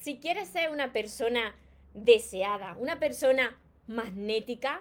si quieres ser una persona deseada, una persona magnética,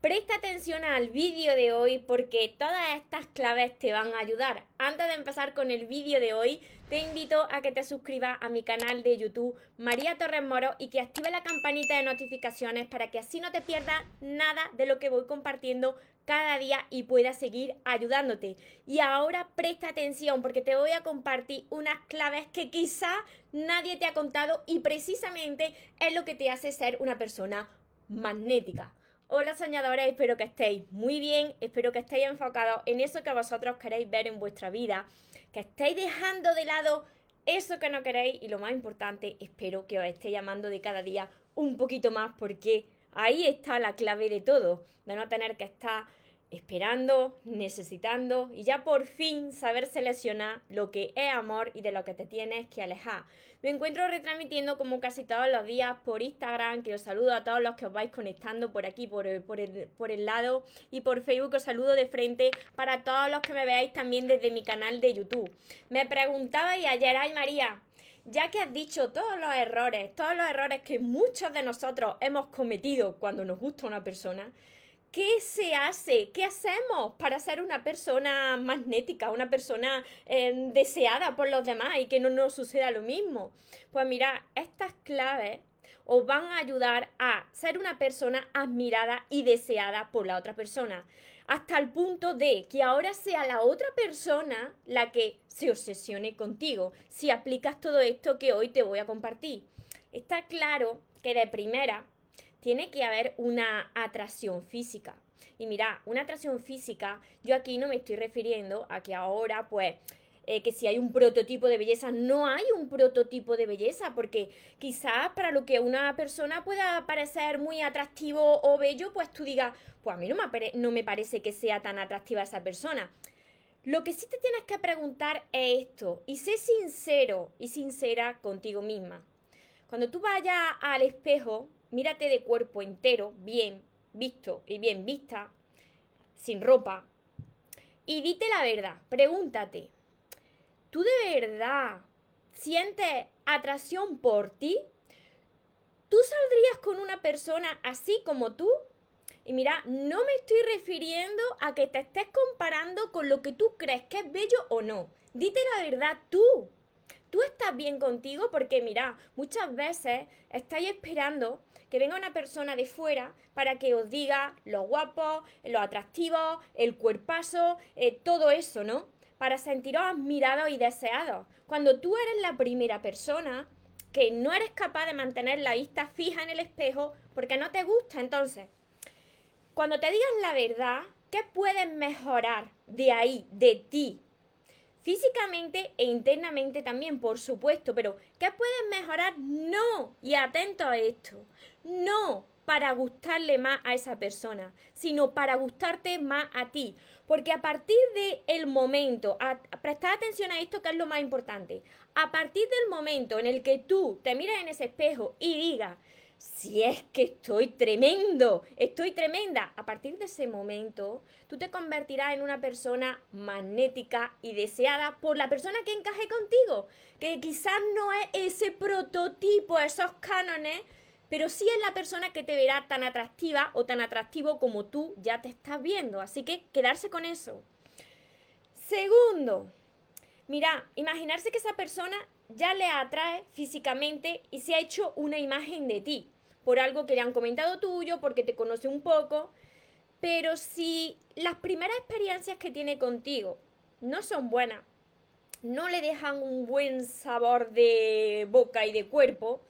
presta atención al vídeo de hoy porque todas estas claves te van a ayudar. Antes de empezar con el vídeo de hoy, te invito a que te suscribas a mi canal de YouTube María Torres Moro y que active la campanita de notificaciones para que así no te pierdas nada de lo que voy compartiendo cada día y pueda seguir ayudándote. Y ahora presta atención porque te voy a compartir unas claves que quizá nadie te ha contado y precisamente es lo que te hace ser una persona magnética. Hola soñadores, espero que estéis muy bien, espero que estéis enfocados en eso que vosotros queréis ver en vuestra vida, que estéis dejando de lado eso que no queréis y lo más importante, espero que os esté llamando de cada día un poquito más porque ahí está la clave de todo, de no tener que estar esperando, necesitando y ya por fin saber seleccionar lo que es amor y de lo que te tienes que alejar. Me encuentro retransmitiendo como casi todos los días por Instagram, que os saludo a todos los que os vais conectando por aquí, por el, el lado, y por Facebook os saludo de frente para todos los que me veáis también desde mi canal de YouTube. Me preguntabais ayer, ay María, ya que has dicho todos los errores, todos los errores que muchos de nosotros hemos cometido cuando nos gusta una persona, ¿qué se hace? ¿Qué hacemos para ser una persona magnética, una persona eh, deseada por los demás y que no nos suceda lo mismo? Pues mira, estas claves os van a ayudar a ser una persona admirada y deseada por la otra persona. Hasta el punto de que ahora sea la otra persona la que se obsesione contigo, si aplicas todo esto que hoy te voy a compartir. Está claro que de primera tiene que haber una atracción física. Y mira, una atracción física, yo aquí no me estoy refiriendo a que ahora, pues, eh, que si hay un prototipo de belleza, no hay un prototipo de belleza, porque quizás para lo que una persona pueda parecer muy atractivo o bello, pues tú digas, pues a mí no me, no me parece que sea tan atractiva esa persona. Lo que sí te tienes que preguntar es esto, y sé sincero y sincera contigo misma. Cuando tú vayas al espejo, mírate de cuerpo entero, bien visto y bien vista, sin ropa, y dite la verdad, pregúntate, ¿tú de verdad sientes atracción por ti? ¿Tú saldrías con una persona así como tú? Y mira, no me estoy refiriendo a que te estés comparando con lo que tú crees que es bello o no. Dite la verdad tú. Tú estás bien contigo porque mira, muchas veces estáis esperando que venga una persona de fuera para que os diga lo guapo, lo atractivo, el cuerpazo, eh, todo eso, ¿no? Para sentiros admirados y deseados. Cuando tú eres la primera persona que no eres capaz de mantener la vista fija en el espejo porque no te gusta, entonces, cuando te digas la verdad, ¿qué puedes mejorar de ahí, de ti? Físicamente e internamente también, por supuesto, pero ¿qué puedes mejorar? No, y atento a esto, no para gustarle más a esa persona, sino para gustarte más a ti. Porque a partir del momento, a, prestar atención a esto que es lo más importante, a partir del momento en el que tú te miras en ese espejo y digas, si es que estoy tremendo, estoy tremenda. A partir de ese momento, tú te convertirás en una persona magnética y deseada por la persona que encaje contigo, que quizás no es ese prototipo, esos cánones, pero sí es la persona que te verá tan atractiva o tan atractivo como tú ya te estás viendo. Así que quedarse con eso. Segundo, mira, imaginarse que esa persona ya le atrae físicamente y se ha hecho una imagen de ti por algo que le han comentado tuyo, porque te conoce un poco. Pero si las primeras experiencias que tiene contigo no son buenas, no le dejan un buen sabor de boca y de cuerpo,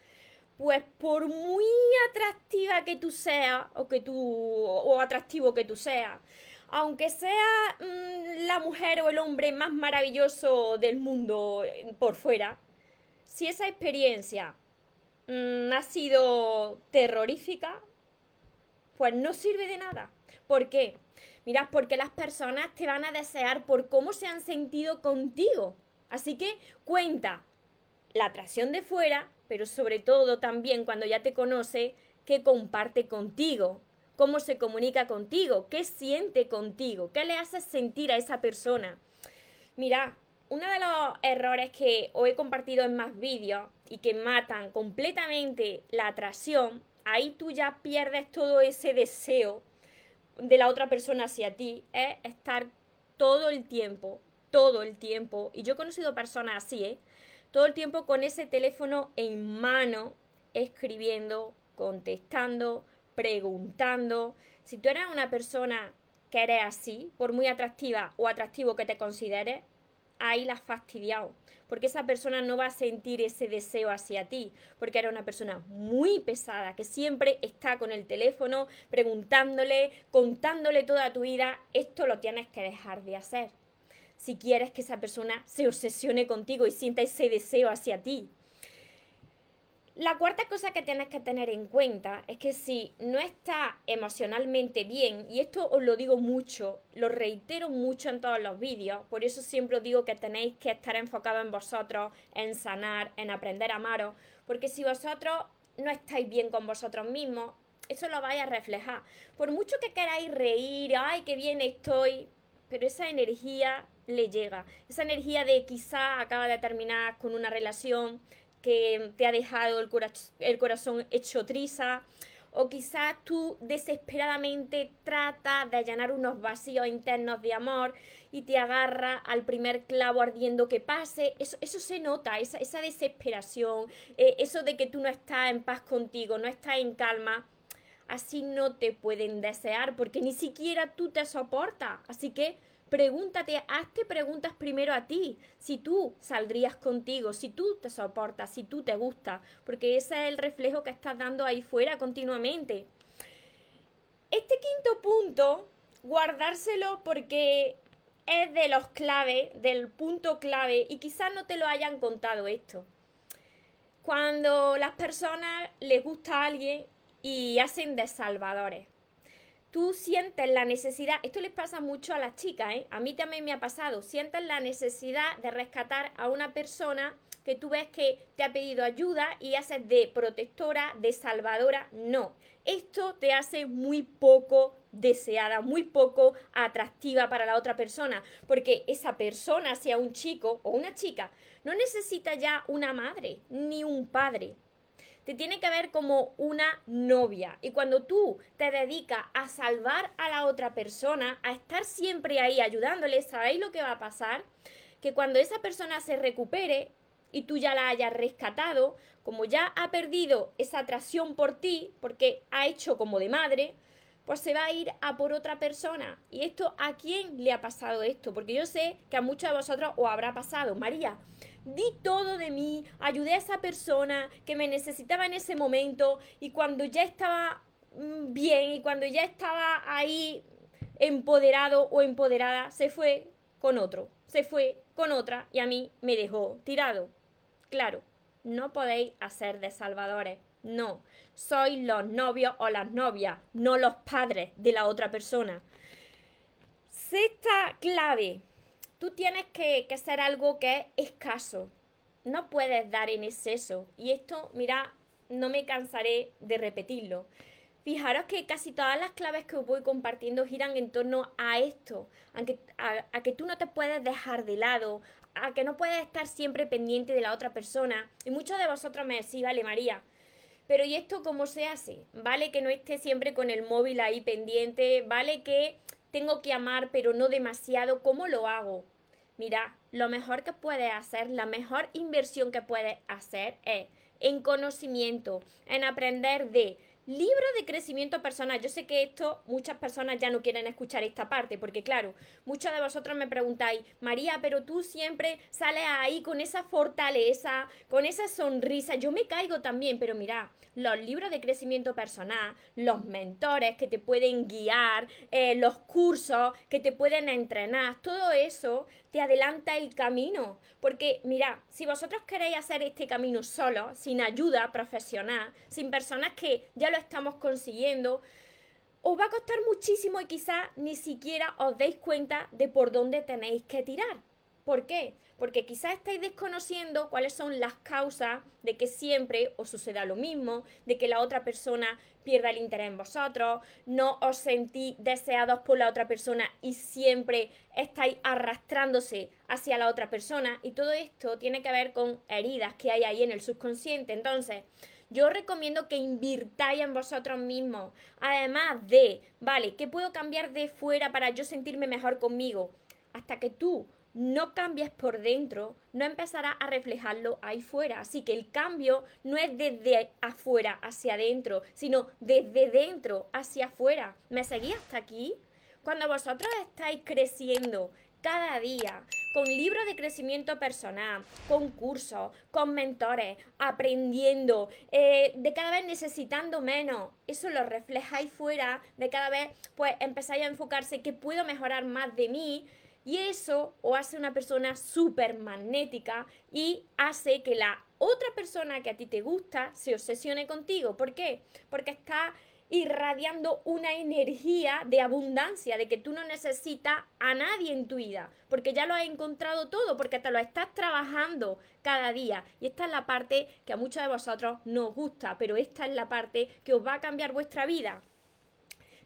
pues por muy atractiva que tú seas o que tú o atractivo que tú seas, aunque sea mm, la mujer o el hombre más maravilloso del mundo eh, por fuera, si esa experiencia Mm, ha sido terrorífica, pues no sirve de nada. ¿Por qué? Mira, porque las personas te van a desear por cómo se han sentido contigo. Así que cuenta la atracción de fuera, pero sobre todo también cuando ya te conoce, qué comparte contigo, cómo se comunica contigo, qué siente contigo, qué le hace sentir a esa persona. Mira, uno de los errores que os he compartido en más vídeos y que matan completamente la atracción, ahí tú ya pierdes todo ese deseo de la otra persona hacia ti, es estar todo el tiempo, todo el tiempo, y yo he conocido personas así, ¿eh? Todo el tiempo con ese teléfono en mano, escribiendo, contestando, preguntando. Si tú eres una persona que eres así, por muy atractiva o atractivo que te consideres, ahí la has fastidiado. Porque esa persona no va a sentir ese deseo hacia ti, porque era una persona muy pesada, que siempre está con el teléfono preguntándole, contándole toda tu vida, esto lo tienes que dejar de hacer. Si quieres que esa persona se obsesione contigo y sienta ese deseo hacia ti. La cuarta cosa que tienes que tener en cuenta es que si no está emocionalmente bien, y esto os lo digo mucho, lo reitero mucho en todos los vídeos, por eso siempre os digo que tenéis que estar enfocados en vosotros, en sanar, en aprender a amaros, porque si vosotros no estáis bien con vosotros mismos, eso lo vais a reflejar. Por mucho que queráis reír, ay, qué bien estoy, pero esa energía le llega. Esa energía de quizá acaba de terminar con una relación, que te ha dejado el, el corazón hecho triza, o quizás tú desesperadamente tratas de allanar unos vacíos internos de amor y te agarra al primer clavo ardiendo que pase, eso, eso se nota, esa, esa desesperación, eh, eso de que tú no estás en paz contigo, no estás en calma, así no te pueden desear porque ni siquiera tú te soportas, así que Pregúntate, hazte preguntas primero a ti, si tú saldrías contigo, si tú te soportas, si tú te gusta, porque ese es el reflejo que estás dando ahí fuera continuamente. Este quinto punto, guardárselo porque es de los claves, del punto clave, y quizás no te lo hayan contado esto. Cuando las personas les gusta a alguien y hacen de salvadores tú sientes la necesidad, esto les pasa mucho a las chicas, ¿eh? a mí también me ha pasado, sientes la necesidad de rescatar a una persona que tú ves que te ha pedido ayuda y haces de protectora, de salvadora, no. Esto te hace muy poco deseada, muy poco atractiva para la otra persona, porque esa persona, sea un chico o una chica, no necesita ya una madre ni un padre, te tiene que ver como una novia. Y cuando tú te dedicas a salvar a la otra persona, a estar siempre ahí ayudándole, ¿sabéis lo que va a pasar? Que cuando esa persona se recupere y tú ya la hayas rescatado, como ya ha perdido esa atracción por ti, porque ha hecho como de madre, pues se va a ir a por otra persona. ¿Y esto a quién le ha pasado esto? Porque yo sé que a muchos de vosotros os habrá pasado. María, di todo de mí, ayudé a esa persona que me necesitaba en ese momento y cuando ya estaba mm, bien y cuando ya estaba ahí empoderado o empoderada, se fue con otro, se fue con otra y a mí me dejó tirado. Claro, no podéis hacer de salvadores, no, sois los novios o las novias, no los padres de la otra persona. Sexta clave, tú tienes que, que hacer algo que es escaso. No puedes dar en exceso. Y esto, mira, no me cansaré de repetirlo. Fijaros que casi todas las claves que os voy compartiendo giran en torno a esto, a, a, que tú no te puedes dejar de lado, a que no puedes estar siempre pendiente de la otra persona. Y muchos de vosotros me decís, vale María, pero ¿y esto cómo se hace? Vale que no esté siempre con el móvil ahí pendiente, vale que tengo que amar pero no demasiado, ¿cómo lo hago? Mira, lo mejor que puedes hacer, la mejor inversión que puedes hacer es en conocimiento, en aprender de Libro de crecimiento personal. Yo sé que esto muchas personas ya no quieren escuchar esta parte, porque claro, muchos de vosotros me preguntáis, María, pero tú siempre sales ahí con esa fortaleza, con esa sonrisa. Yo me caigo también, pero mira, los libros de crecimiento personal, los mentores que te pueden guiar, eh, los cursos que te pueden entrenar, todo eso te adelanta el camino. Porque mira, si vosotros queréis hacer este camino solo, sin ayuda profesional, sin personas que ya lo estamos consiguiendo, os va a costar muchísimo y quizás ni siquiera os deis cuenta de por dónde tenéis que tirar. ¿Por qué? porque quizás estáis desconociendo cuáles son las causas de que siempre os suceda lo mismo, de que la otra persona pierda el interés en vosotros, no os sentís deseados por la otra persona y siempre estáis arrastrándose hacia la otra persona y todo esto tiene que ver con heridas que hay ahí en el subconsciente. Entonces, yo recomiendo que invirtáis en vosotros mismos. Además de, vale, ¿qué puedo cambiar de fuera para yo sentirme mejor conmigo? Hasta que tú no cambies por dentro, no empezarás a reflejarlo ahí fuera. Así que el cambio no es desde afuera hacia adentro, sino desde dentro hacia afuera. ¿Me seguís hasta aquí? Cuando vosotros estáis creciendo cada día con libros de crecimiento personal, con cursos, con mentores, aprendiendo, eh, de cada vez necesitando menos. Eso lo reflejáis fuera, de cada vez pues empezáis a enfocarse que puedo mejorar más de mí, y eso o hace una persona súper magnética y hace que la otra persona que a ti te gusta se obsesione contigo. ¿Por qué? Porque está irradiando una energía de abundancia, de que tú no necesitas a nadie en tu vida, porque ya lo has encontrado todo, porque te lo estás trabajando cada día. Y esta es la parte que a muchos de vosotros no os gusta, pero esta es la parte que os va a cambiar vuestra vida.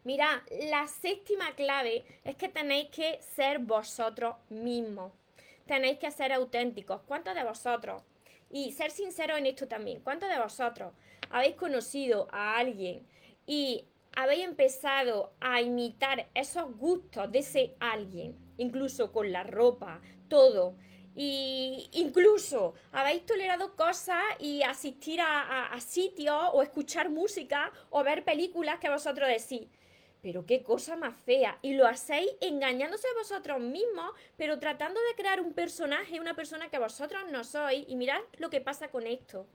Mira, la séptima clave es que tenéis que ser vosotros mismos. Tenéis que ser auténticos. ¿Cuántos de vosotros? Y ser sinceros en esto también. ¿Cuántos de vosotros habéis conocido a alguien y habéis empezado a imitar esos gustos de ese alguien? Incluso con la ropa, todo. Y incluso habéis tolerado cosas y asistir a, a sitios o escuchar música o ver películas que vosotros decís pero qué cosa más fea. Y lo hacéis engañándose a vosotros mismos, pero tratando de crear un personaje, una persona que vosotros no sois. Y mirad lo que pasa con esto.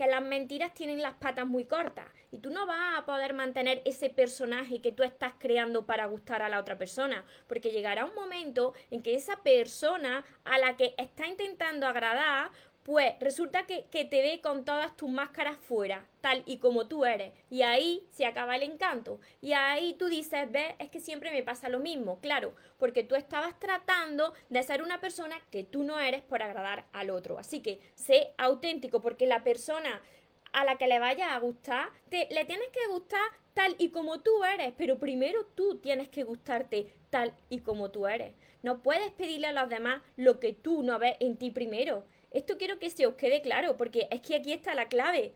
Que las mentiras tienen las patas muy cortas. Y tú no vas a poder mantener ese personaje que tú estás creando para gustar a la otra persona. Porque llegará un momento en que esa persona a la que está intentando agradar, pues resulta que, te ve con todas tus máscaras fuera, tal y como tú eres. Y ahí se acaba el encanto. Y ahí tú dices, ves, es que siempre me pasa lo mismo. Claro, porque tú estabas tratando de ser una persona que tú no eres por agradar al otro. Así que sé auténtico, porque la persona a la que le vaya a gustar, te, le tienes que gustar tal y como tú eres, pero primero tú tienes que gustarte tal y como tú eres. No puedes pedirle a los demás lo que tú no ves en ti primero. Esto quiero que se os quede claro, porque es que aquí está la clave.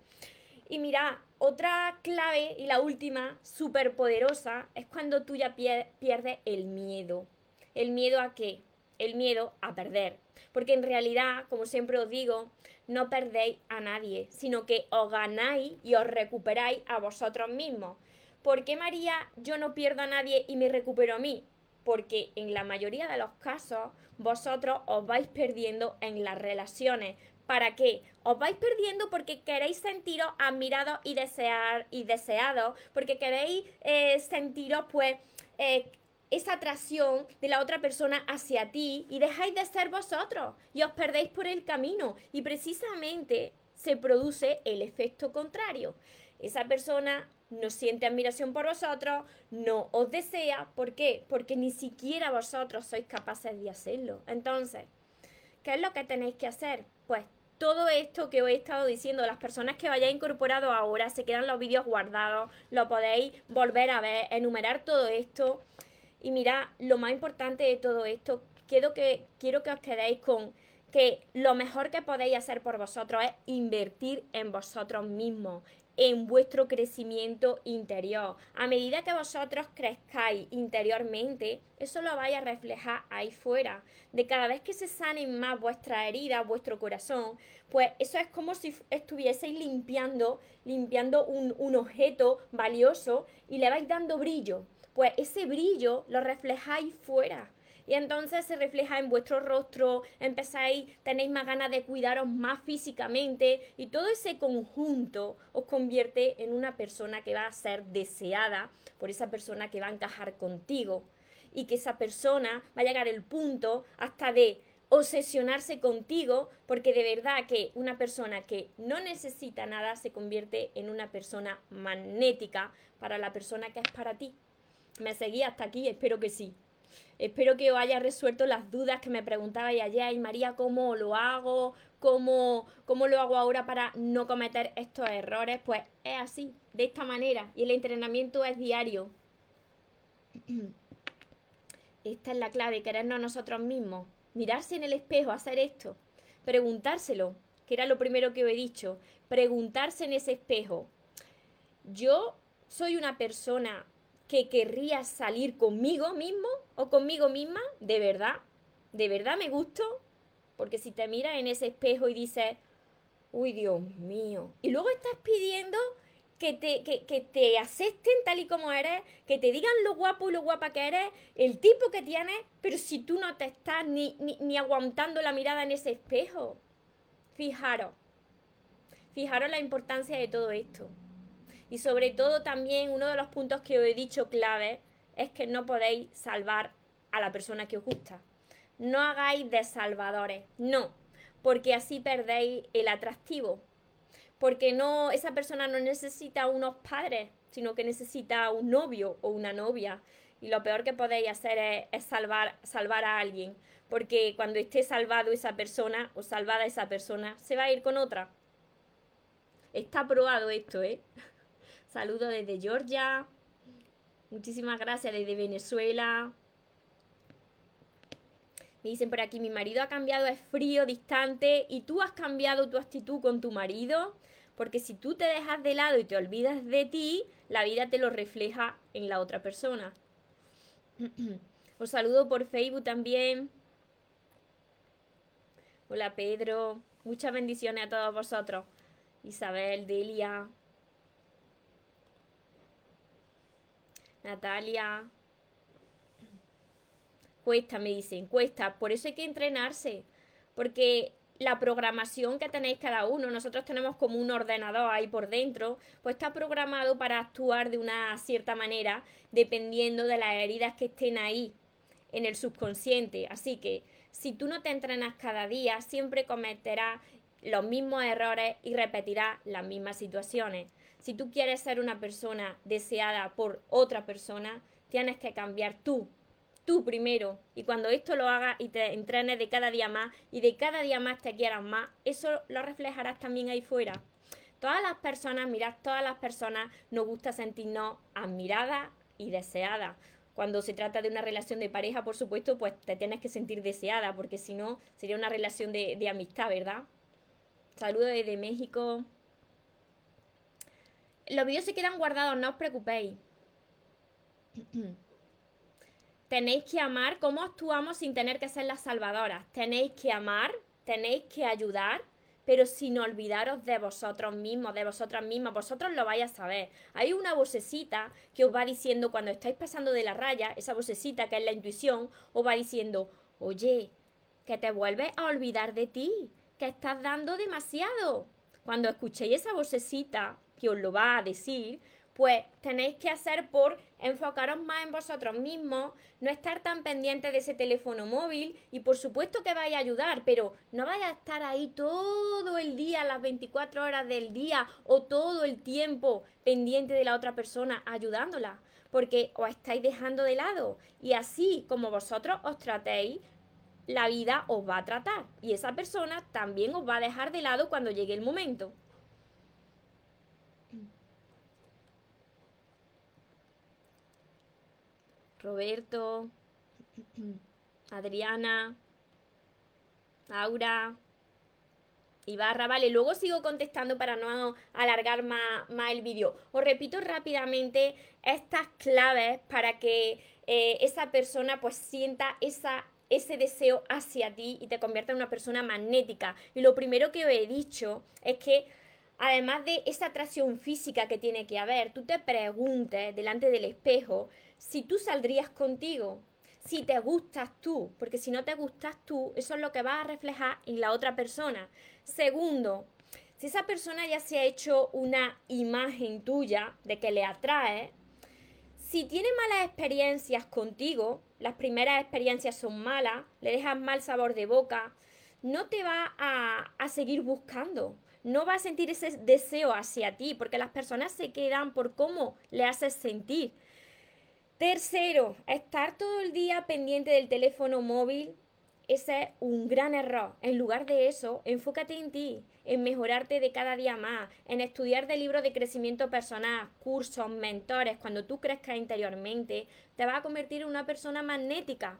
Y mira, otra clave y la última, súper poderosa, es cuando tú ya pierdes el miedo. ¿El miedo a qué? El miedo a perder. Porque en realidad, como siempre os digo, no perdéis a nadie, sino que os ganáis y os recuperáis a vosotros mismos. ¿Por qué María yo no pierdo a nadie y me recupero a mí? Porque en la mayoría de los casos vosotros os vais perdiendo en las relaciones. ¿Para qué? Os vais perdiendo porque queréis sentiros admirados y, desear, y deseados, porque queréis eh, sentiros pues eh, esa atracción de la otra persona hacia ti y dejáis de ser vosotros y os perdéis por el camino y precisamente se produce el efecto contrario. Esa persona no siente admiración por vosotros, no os desea. ¿Por qué? Porque ni siquiera vosotros sois capaces de hacerlo. Entonces, ¿qué es lo que tenéis que hacer? Pues todo esto que os he estado diciendo, las personas que vayáis incorporado ahora, se quedan los vídeos guardados, lo podéis volver a ver, enumerar todo esto. Y mira, lo más importante de todo esto, quiero que, quiero que os quedéis con que lo mejor que podéis hacer por vosotros es invertir en vosotros mismos, en vuestro crecimiento interior. A medida que vosotros crezcáis interiormente, eso lo vais a reflejar ahí fuera. De cada vez que se sanen más vuestras heridas, vuestro corazón, pues eso es como si estuvieseis limpiando, limpiando un, un objeto valioso y le vais dando brillo. Pues ese brillo lo reflejáis fuera y entonces se refleja en vuestro rostro, empezáis, tenéis más ganas de cuidaros más físicamente y todo ese conjunto os convierte en una persona que va a ser deseada por esa persona que va a encajar contigo y que esa persona va a llegar al punto hasta de obsesionarse contigo, porque de verdad que una persona que no necesita nada se convierte en una persona magnética para la persona que es para ti. Me seguí hasta aquí, espero que sí. Espero que os haya resuelto las dudas que me preguntabais ayer. Y María, ¿cómo lo hago? ¿Cómo, ¿Cómo lo hago ahora para no cometer estos errores? Pues es así, de esta manera. Y el entrenamiento es diario. Esta es la clave, querernos a nosotros mismos. Mirarse en el espejo, hacer esto. Preguntárselo, que era lo primero que os he dicho. Preguntarse en ese espejo. Yo soy una persona que querría salir conmigo mismo o conmigo misma, de verdad, de verdad me gusto, porque si te miras en ese espejo y dices, uy Dios mío, y luego estás pidiendo que te, que, te acepten tal y como eres, que te digan lo guapo y lo guapa que eres, el tipo que tienes, pero si tú no te estás ni, ni, ni aguantando la mirada en ese espejo, fijaros, fijaros la importancia de todo esto. Y sobre todo también uno de los puntos que os he dicho clave es que no podéis salvar a la persona que os gusta. No hagáis de salvadores, no, porque así perdéis el atractivo. Porque no, esa persona no necesita unos padres, sino que necesita un novio o una novia. Y lo peor que podéis hacer es, salvar, salvar a alguien. Porque cuando esté salvado esa persona o salvada esa persona, se va a ir con otra. Está probado esto, ¿eh? Saludo desde Georgia. Muchísimas gracias desde Venezuela. Me dicen por aquí, mi marido ha cambiado, es frío, distante, y tú has cambiado tu actitud con tu marido, porque si tú te dejas de lado y te olvidas de ti, la vida te lo refleja en la otra persona. Os saludo por Facebook también. Hola Pedro, muchas bendiciones a todos vosotros. Isabel, Delia, Natalia. Cuesta, me dicen, cuesta. Por eso hay que entrenarse. Porque la programación que tenéis cada uno, nosotros tenemos como un ordenador ahí por dentro, pues está programado para actuar de una cierta manera dependiendo de las heridas que estén ahí en el subconsciente. Así que si tú no te entrenas cada día, siempre cometerás los mismos errores y repetirás las mismas situaciones. Si tú quieres ser una persona deseada por otra persona, tienes que cambiar tú, tú primero. Y cuando esto lo hagas y te entrenes de cada día más y de cada día más te quieras más, eso lo reflejarás también ahí fuera. Todas las personas, mirad, todas las personas nos gusta sentirnos admiradas y deseadas. Cuando se trata de una relación de pareja, por supuesto, pues te tienes que sentir deseada, porque si no, sería una relación de, de amistad, ¿verdad? Saludos desde México. Los vídeos se quedan guardados, no os preocupéis. tenéis que amar cómo actuamos sin tener que ser las salvadoras. Tenéis que amar, tenéis que ayudar, pero sin olvidaros de vosotros mismos, de vosotras mismas. Vosotros lo vais a saber. Hay una vocecita que os va diciendo cuando estáis pasando de la raya, esa vocecita que es la intuición, os va diciendo, oye, que te vuelves a olvidar de ti, que estás dando demasiado. Cuando escuchéis esa vocecita, os lo va a decir, pues tenéis que hacer por enfocaros más en vosotros mismos, no estar tan pendientes de ese teléfono móvil y por supuesto que vais a ayudar, pero no vais a estar ahí todo el día, las 24 horas del día o todo el tiempo pendiente de la otra persona ayudándola, porque os estáis dejando de lado y así como vosotros os tratéis, la vida os va a tratar y esa persona también os va a dejar de lado cuando llegue el momento. Roberto, Adriana, Aura, Ibarra, vale, luego sigo contestando para no alargar más, el vídeo. Os repito rápidamente estas claves para que eh, esa persona pues sienta esa, ese deseo hacia ti y te convierta en una persona magnética. Y lo primero que he dicho es que además de esa atracción física que tiene que haber, tú te preguntes delante del espejo si tú saldrías contigo, si te gustas tú, porque si no te gustas tú, eso es lo que va a reflejar en la otra persona. Segundo, si esa persona ya se ha hecho una imagen tuya de que le atrae, si tiene malas experiencias contigo, las primeras experiencias son malas, le dejas mal sabor de boca, no te va a, a seguir buscando, no va a sentir ese deseo hacia ti, porque las personas se quedan por cómo le haces sentir. Tercero, estar todo el día pendiente del teléfono móvil. Ese es un gran error. En lugar de eso, enfócate en ti, en mejorarte de cada día más, en estudiar de libros de crecimiento personal, cursos, mentores. Cuando tú crezcas interiormente, te vas a convertir en una persona magnética.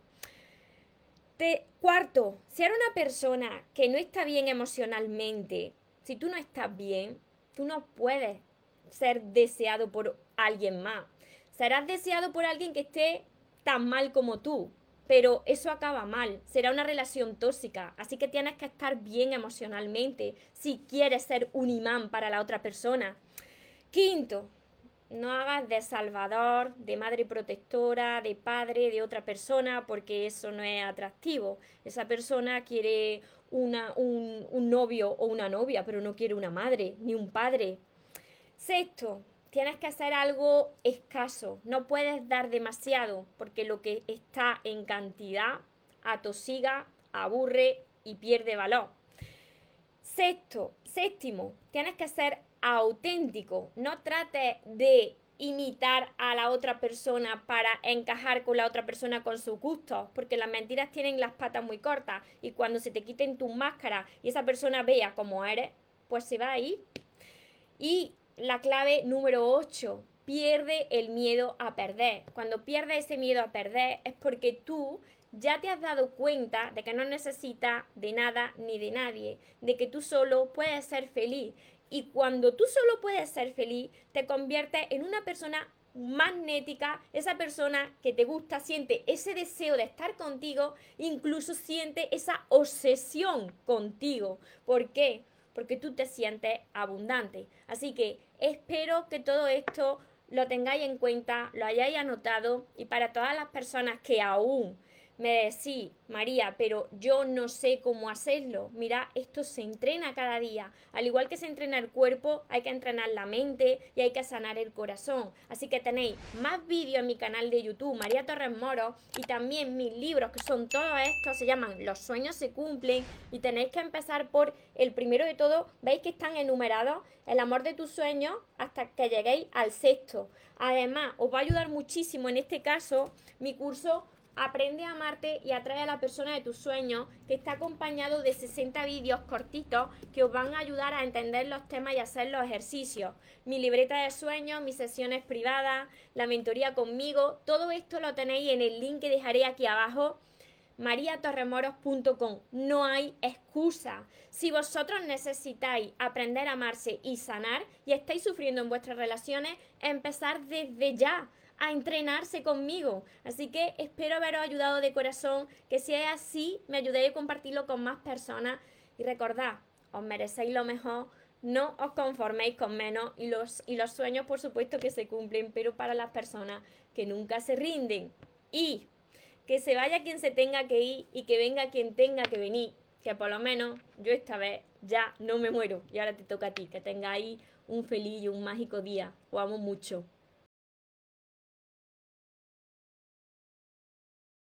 cuarto, si eres una persona que no está bien emocionalmente, si tú no estás bien, tú no puedes ser deseado por alguien más. Serás deseado por alguien que esté tan mal como tú, pero eso acaba mal, será una relación tóxica, así que tienes que estar bien emocionalmente si quieres ser un imán para la otra persona. Quinto, no hagas de salvador, de madre protectora, de padre de otra persona, porque eso no es atractivo. Esa persona quiere un, un novio o una novia, pero no quiere una madre ni un padre. Sexto, tienes que hacer algo escaso, no puedes dar demasiado, porque lo que está en cantidad atosiga, aburre y pierde valor. Sexto, séptimo, tienes que ser auténtico, no trates de imitar a la otra persona para encajar con la otra persona con sus gustos, porque las mentiras tienen las patas muy cortas y cuando se te quiten tus máscaras y esa persona vea cómo eres, pues se va a ir. Y la clave número 8, pierde el miedo a perder. Cuando pierdes ese miedo a perder es porque tú ya te has dado cuenta de que no necesitas de nada ni de nadie, de que tú solo puedes ser feliz. Y cuando tú solo puedes ser feliz, te conviertes en una persona magnética, esa persona que te gusta, siente ese deseo de estar contigo, incluso siente esa obsesión contigo. ¿Por qué? porque tú te sientes abundante. Así que espero que todo esto lo tengáis en cuenta, lo hayáis anotado y para todas las personas que aún me decís, María, pero yo no sé cómo hacerlo. Mira, esto se entrena cada día. Al igual que se entrena el cuerpo, hay que entrenar la mente y hay que sanar el corazón. Así que tenéis más vídeos en mi canal de YouTube, María Torres Moro, y también mis libros, que son todos estos, se llaman Los sueños se cumplen. Y tenéis que empezar por el primero de todo. Veis que están enumerados, el amor de tus sueños, hasta que lleguéis al sexto. Además, os va a ayudar muchísimo en este caso mi curso Aprende a amarte y atrae a la persona de tus sueños, que está acompañado de 60 vídeos cortitos que os van a ayudar a entender los temas y hacer los ejercicios. Mi libreta de sueños, mis sesiones privadas, la mentoría conmigo, todo esto lo tenéis en el link que dejaré aquí abajo mariatorremoros.com. No hay excusa. Si vosotros necesitáis aprender a amarse y sanar y estáis sufriendo en vuestras relaciones, empezar desde ya a entrenarse conmigo. Así que espero haberos ayudado de corazón, que si es así, me ayudéis a compartirlo con más personas. Y recordad, os merecéis lo mejor, no os conforméis con menos y los, y los sueños por supuesto que se cumplen, pero para las personas que nunca se rinden. Y que se vaya quien se tenga que ir y que venga quien tenga que venir. Que por lo menos yo esta vez ya no me muero y ahora te toca a ti, que tengáis un feliz y un mágico día. Os amo mucho.